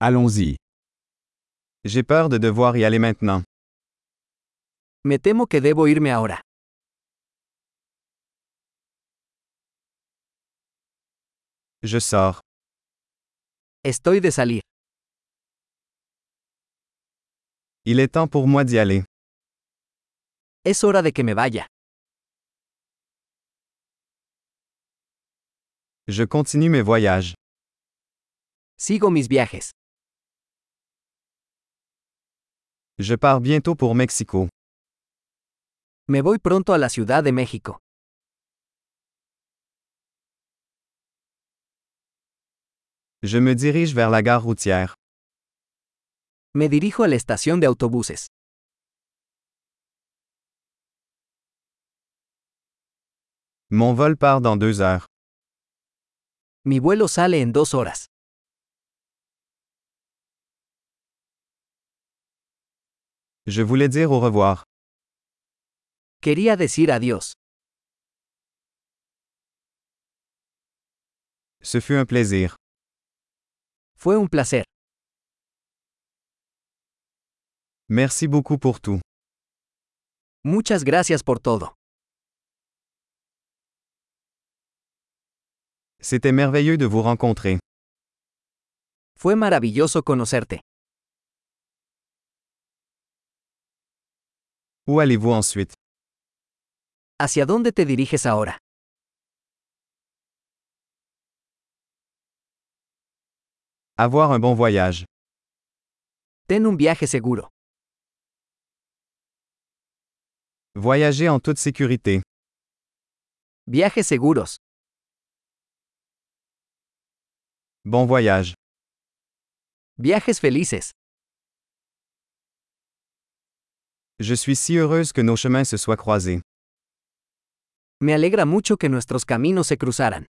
Allons-y. J'ai peur de devoir y aller maintenant. Me temo que debo irme ahora. Je sors. Estoy de salir. Il est temps pour moi d'y aller. Es hora de que me vaya. Je continue mes voyages. Sigo mis viajes. Je pars bientôt pour Mexico. Me voy pronto a la Ciudad de México. Je me dirige vers la gare routière. Me dirijo a la estación de autobuses. Mon vol part dans deux heures. Mi vuelo sale en dos horas. Je voulais dire au revoir. Quería decir adiós. Ce fut un plaisir. Fue un placer. Merci beaucoup pour tout. Muchas gracias por todo. C'était merveilleux de vous rencontrer. Fue maravilloso conocerte. Où allez-vous ensuite? ¿Hacia dónde te diriges ahora? Avoir un bon voyage. Ten un viaje seguro. Voyager en toute sécurité. Viajes seguros. Bon voyage. Viajes felices. Je suis si heureuse que nos chemins se soient croisés. Me alegra mucho que nuestros caminos se cruzaran.